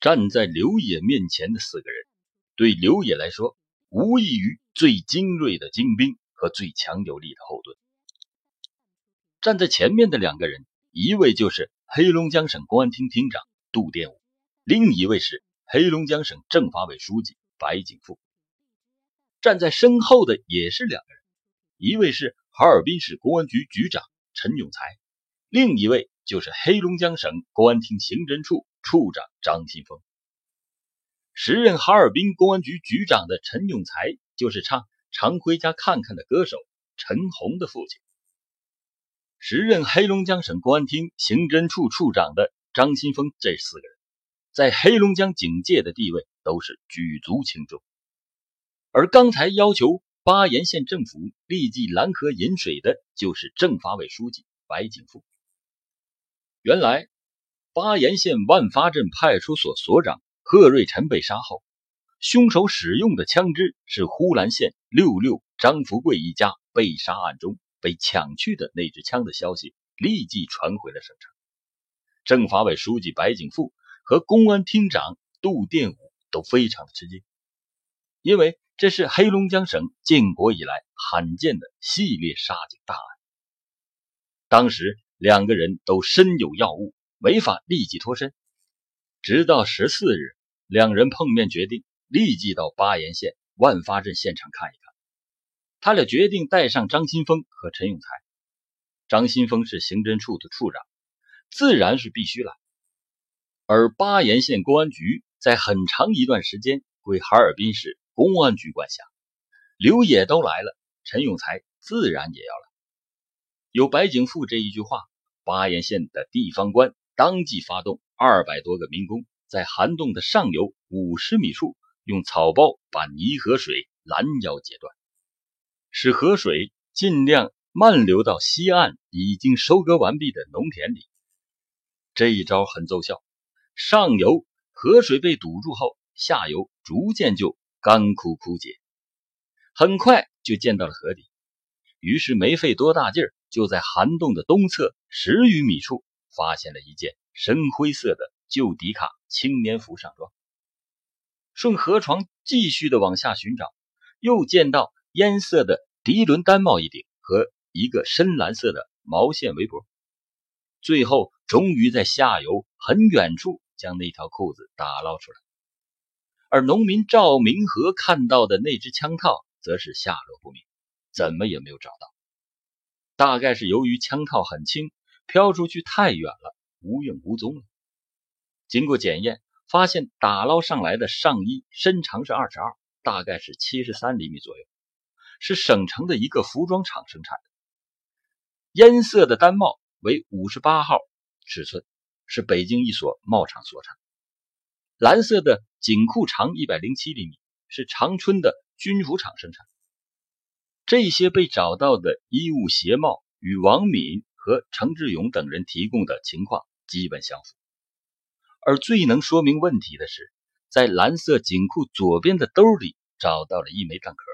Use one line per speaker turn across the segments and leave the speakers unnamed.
站在刘野面前的四个人，对刘野来说，无异于最精锐的精兵和最强有力的后盾。站在前面的两个人，一位就是黑龙江省公安厅厅长杜殿武，另一位是黑龙江省政法委书记白景富。站在身后的也是两个人，一位是哈尔滨市公安局局长陈永才，另一位就是黑龙江省公安厅刑侦处。处长张新峰，时任哈尔滨公安局局长的陈永才，就是唱《常回家看看》的歌手陈红的父亲。时任黑龙江省公安厅刑侦处处长的张新峰，这四个人，在黑龙江警界的地位都是举足轻重。而刚才要求巴彦县政府立即拦河引水的，就是政法委书记白景富。原来。巴彦县万发镇派出所所长贺瑞臣被杀后，凶手使用的枪支是呼兰县六六张福贵一家被杀案中被抢去的那支枪的消息立即传回了省城。政法委书记白景富和公安厅长杜殿武都非常的吃惊，因为这是黑龙江省建国以来罕见的系列杀警大案。当时两个人都身有要务。没法立即脱身，直到十四日，两人碰面，决定立即到巴彦县万发镇现场看一看。他俩决定带上张新峰和陈永才。张新峰是刑侦处的处长，自然是必须来。而巴彦县公安局在很长一段时间归哈尔滨市公安局管辖，刘野都来了，陈永才自然也要来。有白景富这一句话，巴彦县的地方官。当即发动二百多个民工，在涵洞的上游五十米处，用草包把泥河水拦腰截断，使河水尽量漫流到西岸已经收割完毕的农田里。这一招很奏效，上游河水被堵住后，下游逐渐就干枯枯竭，很快就见到了河底。于是没费多大劲儿，就在涵洞的东侧十余米处。发现了一件深灰色的旧迪卡青年服上装，顺河床继续的往下寻找，又见到烟色的涤纶单帽一顶和一个深蓝色的毛线围脖，最后终于在下游很远处将那条裤子打捞出来。而农民赵明和看到的那只枪套则是下落不明，怎么也没有找到，大概是由于枪套很轻。飘出去太远了，无影无踪了。经过检验，发现打捞上来的上衣身长是二十二，大概是七十三厘米左右，是省城的一个服装厂生产的。烟色的单帽为五十八号尺寸，是北京一所帽厂所产。蓝色的紧裤长一百零七厘米，是长春的军服厂生产。这些被找到的衣物鞋帽与王敏。和程志勇等人提供的情况基本相符，而最能说明问题的是，在蓝色警裤左边的兜里找到了一枚弹壳，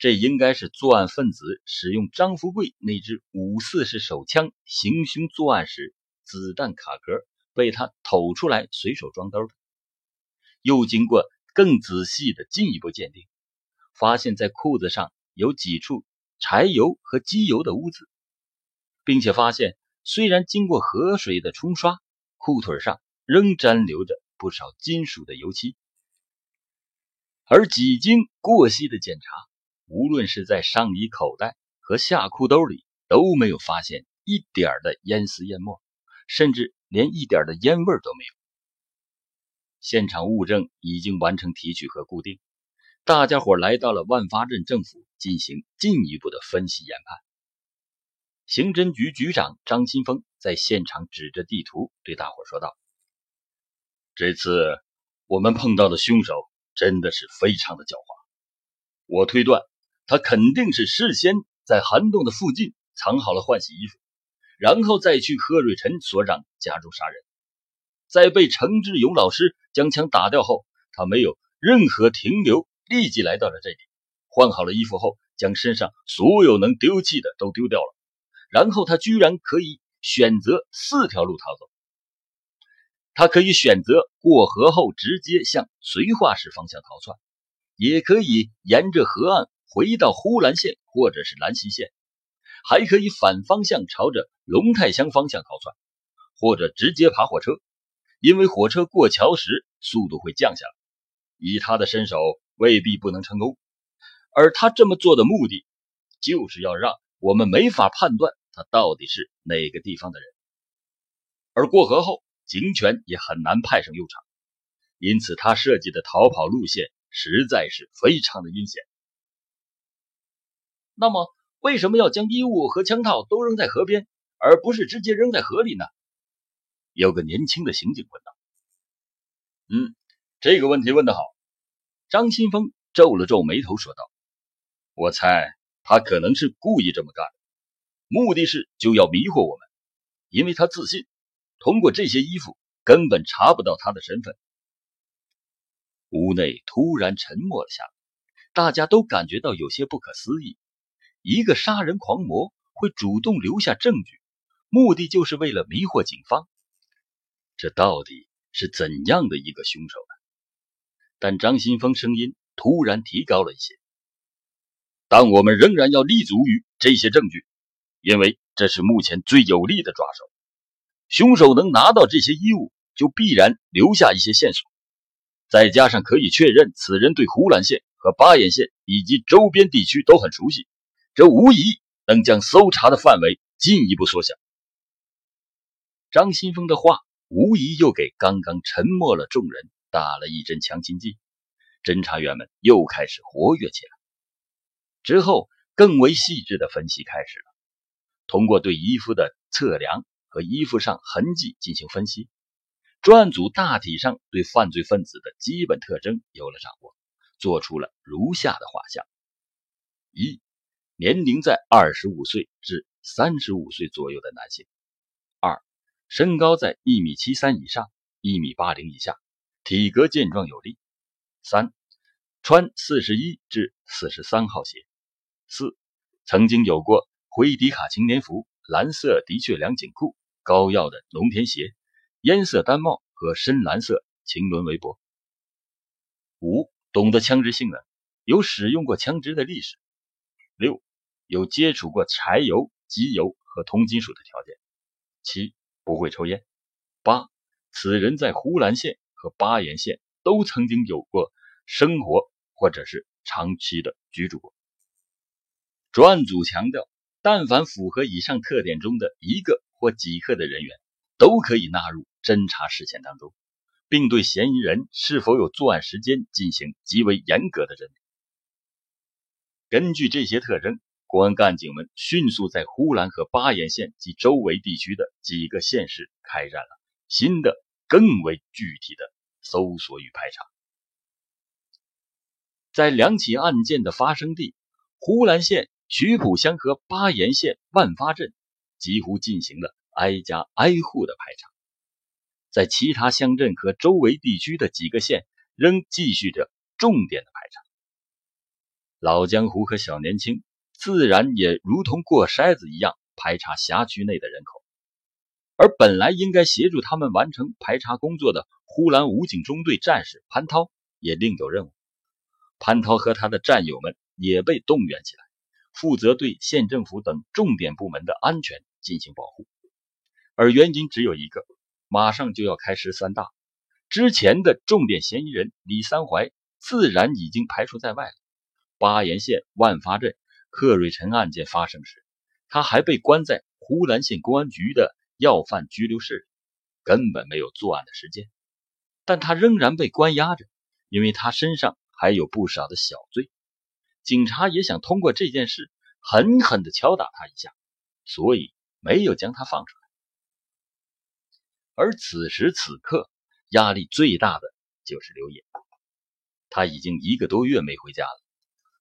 这应该是作案分子使用张富贵那支五四式手枪行凶作案时子弹卡壳被他偷出来随手装兜的。又经过更仔细的进一步鉴定，发现在裤子上有几处柴油和机油的污渍。并且发现，虽然经过河水的冲刷，裤腿上仍沾留着不少金属的油漆。而几经过细的检查，无论是在上衣口袋和下裤兜里，都没有发现一点的烟丝烟末，甚至连一点的烟味都没有。现场物证已经完成提取和固定，大家伙来到了万发镇政府进行进一步的分析研判。刑侦局局长张新峰在现场指着地图对大伙说道：“这次我们碰到的凶手真的是非常的狡猾。我推断，他肯定是事先在涵洞的附近藏好了换洗衣服，然后再去贺瑞辰所长家中杀人。在被程志勇老师将枪打掉后，他没有任何停留，立即来到了这里，换好了衣服后，将身上所有能丢弃的都丢掉了。”然后他居然可以选择四条路逃走。他可以选择过河后直接向绥化市方向逃窜，也可以沿着河岸回到呼兰县或者是兰溪县，还可以反方向朝着龙泰乡方向逃窜，或者直接爬火车，因为火车过桥时速度会降下来。以他的身手，未必不能成功。而他这么做的目的，就是要让我们没法判断他到底是哪个地方的人。而过河后，警犬也很难派上用场，因此他设计的逃跑路线实在是非常的阴险。
那么，为什么要将衣物和枪套都扔在河边，而不是直接扔在河里呢？
有个年轻的刑警问道。嗯，这个问题问得好。张新峰皱了皱眉头说道：“我猜他可能是故意这么干，目的是就要迷惑我们，因为他自信。”通过这些衣服，根本查不到他的身份。屋内突然沉默了下来，大家都感觉到有些不可思议：一个杀人狂魔会主动留下证据，目的就是为了迷惑警方。这到底是怎样的一个凶手呢？但张新峰声音突然提高了一些：“但我们仍然要立足于这些证据，因为这是目前最有力的抓手。”凶手能拿到这些衣物，就必然留下一些线索，再加上可以确认此人对呼兰县和巴彦县以及周边地区都很熟悉，这无疑能将搜查的范围进一步缩小。张新峰的话无疑又给刚刚沉默了众人打了一针强心剂，侦查员们又开始活跃起来。之后，更为细致的分析开始了，通过对衣服的测量。和衣服上痕迹进行分析，专案组大体上对犯罪分子的基本特征有了掌握，做出了如下的画像：一、年龄在二十五岁至三十五岁左右的男性；二、身高在一米七三以上，一米八零以下，体格健壮有力；三、穿四十一至四十三号鞋；四、曾经有过灰迪卡青年服、蓝色的确良紧裤。高腰的农田鞋、烟色单帽和深蓝色晴纶围脖。五、懂得枪支性能，有使用过枪支的历史。六、有接触过柴油、机油和铜金属的条件。七、不会抽烟。八、此人在呼兰县和巴彦县都曾经有过生活或者是长期的居住过。专案组强调，但凡符合以上特点中的一个。或几个的人员都可以纳入侦查视线当中，并对嫌疑人是否有作案时间进行极为严格的认定。根据这些特征，公安干警们迅速在呼兰和巴彦县及周围地区的几个县市开展了新的、更为具体的搜索与排查。在两起案件的发生地呼兰县曲浦乡和巴彦县万发镇。几乎进行了挨家挨户的排查，在其他乡镇和周围地区的几个县仍继续着重点的排查。老江湖和小年轻自然也如同过筛子一样排查辖区内的人口，而本来应该协助他们完成排查工作的呼兰武警中队战士潘涛也另有任务。潘涛和他的战友们也被动员起来，负责对县政府等重点部门的安全。进行保护，而原因只有一个：马上就要开十三大，之前的重点嫌疑人李三怀自然已经排除在外了。巴彦县万发镇贺瑞臣案件发生时，他还被关在呼兰县公安局的要犯拘留室里，根本没有作案的时间。但他仍然被关押着，因为他身上还有不少的小罪。警察也想通过这件事狠狠地敲打他一下，所以。没有将他放出来，而此时此刻压力最大的就是刘野，他已经一个多月没回家了。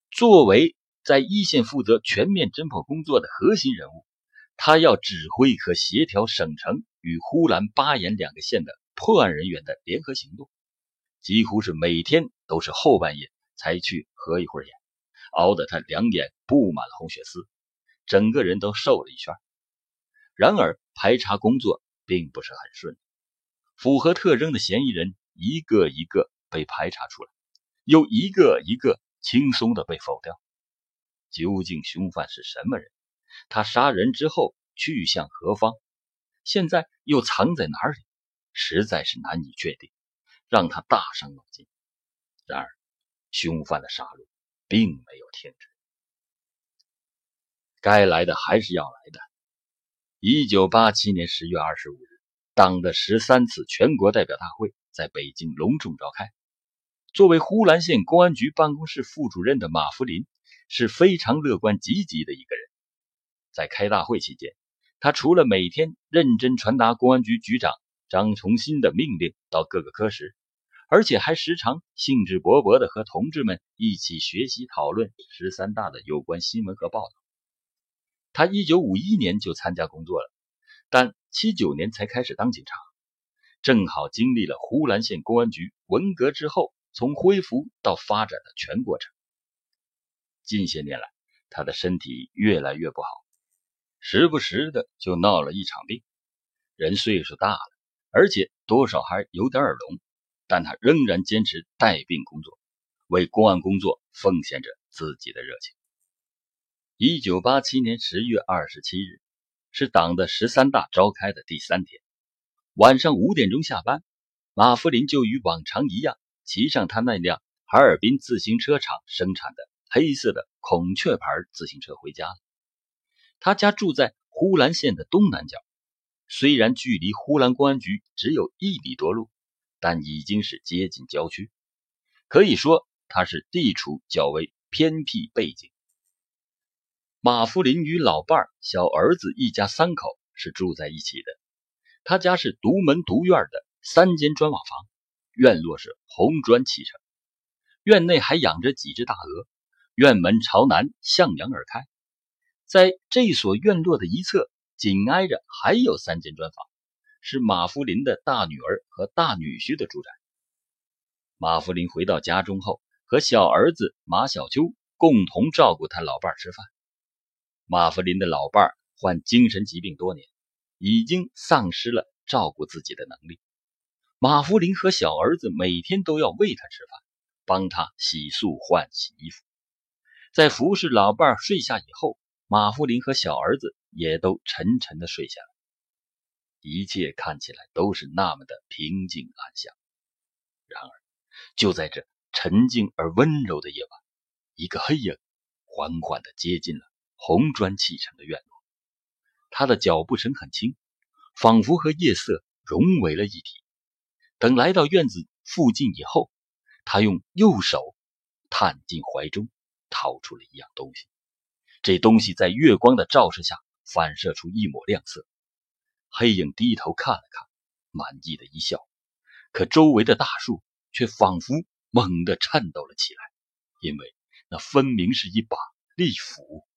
作为在一线负责全面侦破工作的核心人物，他要指挥和协调省城与呼兰、巴彦两个县的破案人员的联合行动，几乎是每天都是后半夜才去合一会儿眼，熬得他两眼布满了红血丝，整个人都瘦了一圈。然而，排查工作并不是很顺利。符合特征的嫌疑人一个一个被排查出来，又一个一个轻松的被否掉。究竟凶犯是什么人？他杀人之后去向何方？现在又藏在哪里？实在是难以确定，让他大伤脑筋。然而，凶犯的杀戮并没有停止，该来的还是要来的。一九八七年十月二十五日。党的十三次全国代表大会在北京隆重召开。作为呼兰县公安局办公室副主任的马福林是非常乐观积极的一个人。在开大会期间，他除了每天认真传达公安局局长张崇新的命令到各个科室，而且还时常兴致勃勃地和同志们一起学习讨论十三大的有关新闻和报道。他一九五一年就参加工作了。但七九年才开始当警察，正好经历了呼兰县公安局文革之后从恢复到发展的全过程。近些年来，他的身体越来越不好，时不时的就闹了一场病。人岁数大了，而且多少还有点耳聋，但他仍然坚持带病工作，为公安工作奉献着自己的热情。一九八七年十月二十七日。是党的十三大召开的第三天，晚上五点钟下班，马福林就与往常一样，骑上他那辆哈尔滨自行车厂生产的黑色的孔雀牌自行车回家了。他家住在呼兰县的东南角，虽然距离呼兰公安局只有一里多路，但已经是接近郊区，可以说它是地处较为偏僻背景。马福林与老伴儿、小儿子一家三口是住在一起的。他家是独门独院的三间砖瓦房，院落是红砖砌成，院内还养着几只大鹅，院门朝南向阳而开。在这所院落的一侧，紧挨着还有三间砖房，是马福林的大女儿和大女婿的住宅。马福林回到家中后，和小儿子马小秋共同照顾他老伴儿吃饭。马福林的老伴儿患精神疾病多年，已经丧失了照顾自己的能力。马福林和小儿子每天都要喂他吃饭，帮他洗漱换洗衣服。在服侍老伴儿睡下以后，马福林和小儿子也都沉沉的睡下了。一切看起来都是那么的平静安详。然而，就在这沉静而温柔的夜晚，一个黑影缓缓的接近了。红砖砌成的院落，他的脚步声很轻，仿佛和夜色融为了一体。等来到院子附近以后，他用右手探进怀中，掏出了一样东西。这东西在月光的照射下反射出一抹亮色。黑影低头看了看，满意的一笑。可周围的大树却仿佛猛地颤抖了起来，因为那分明是一把利斧。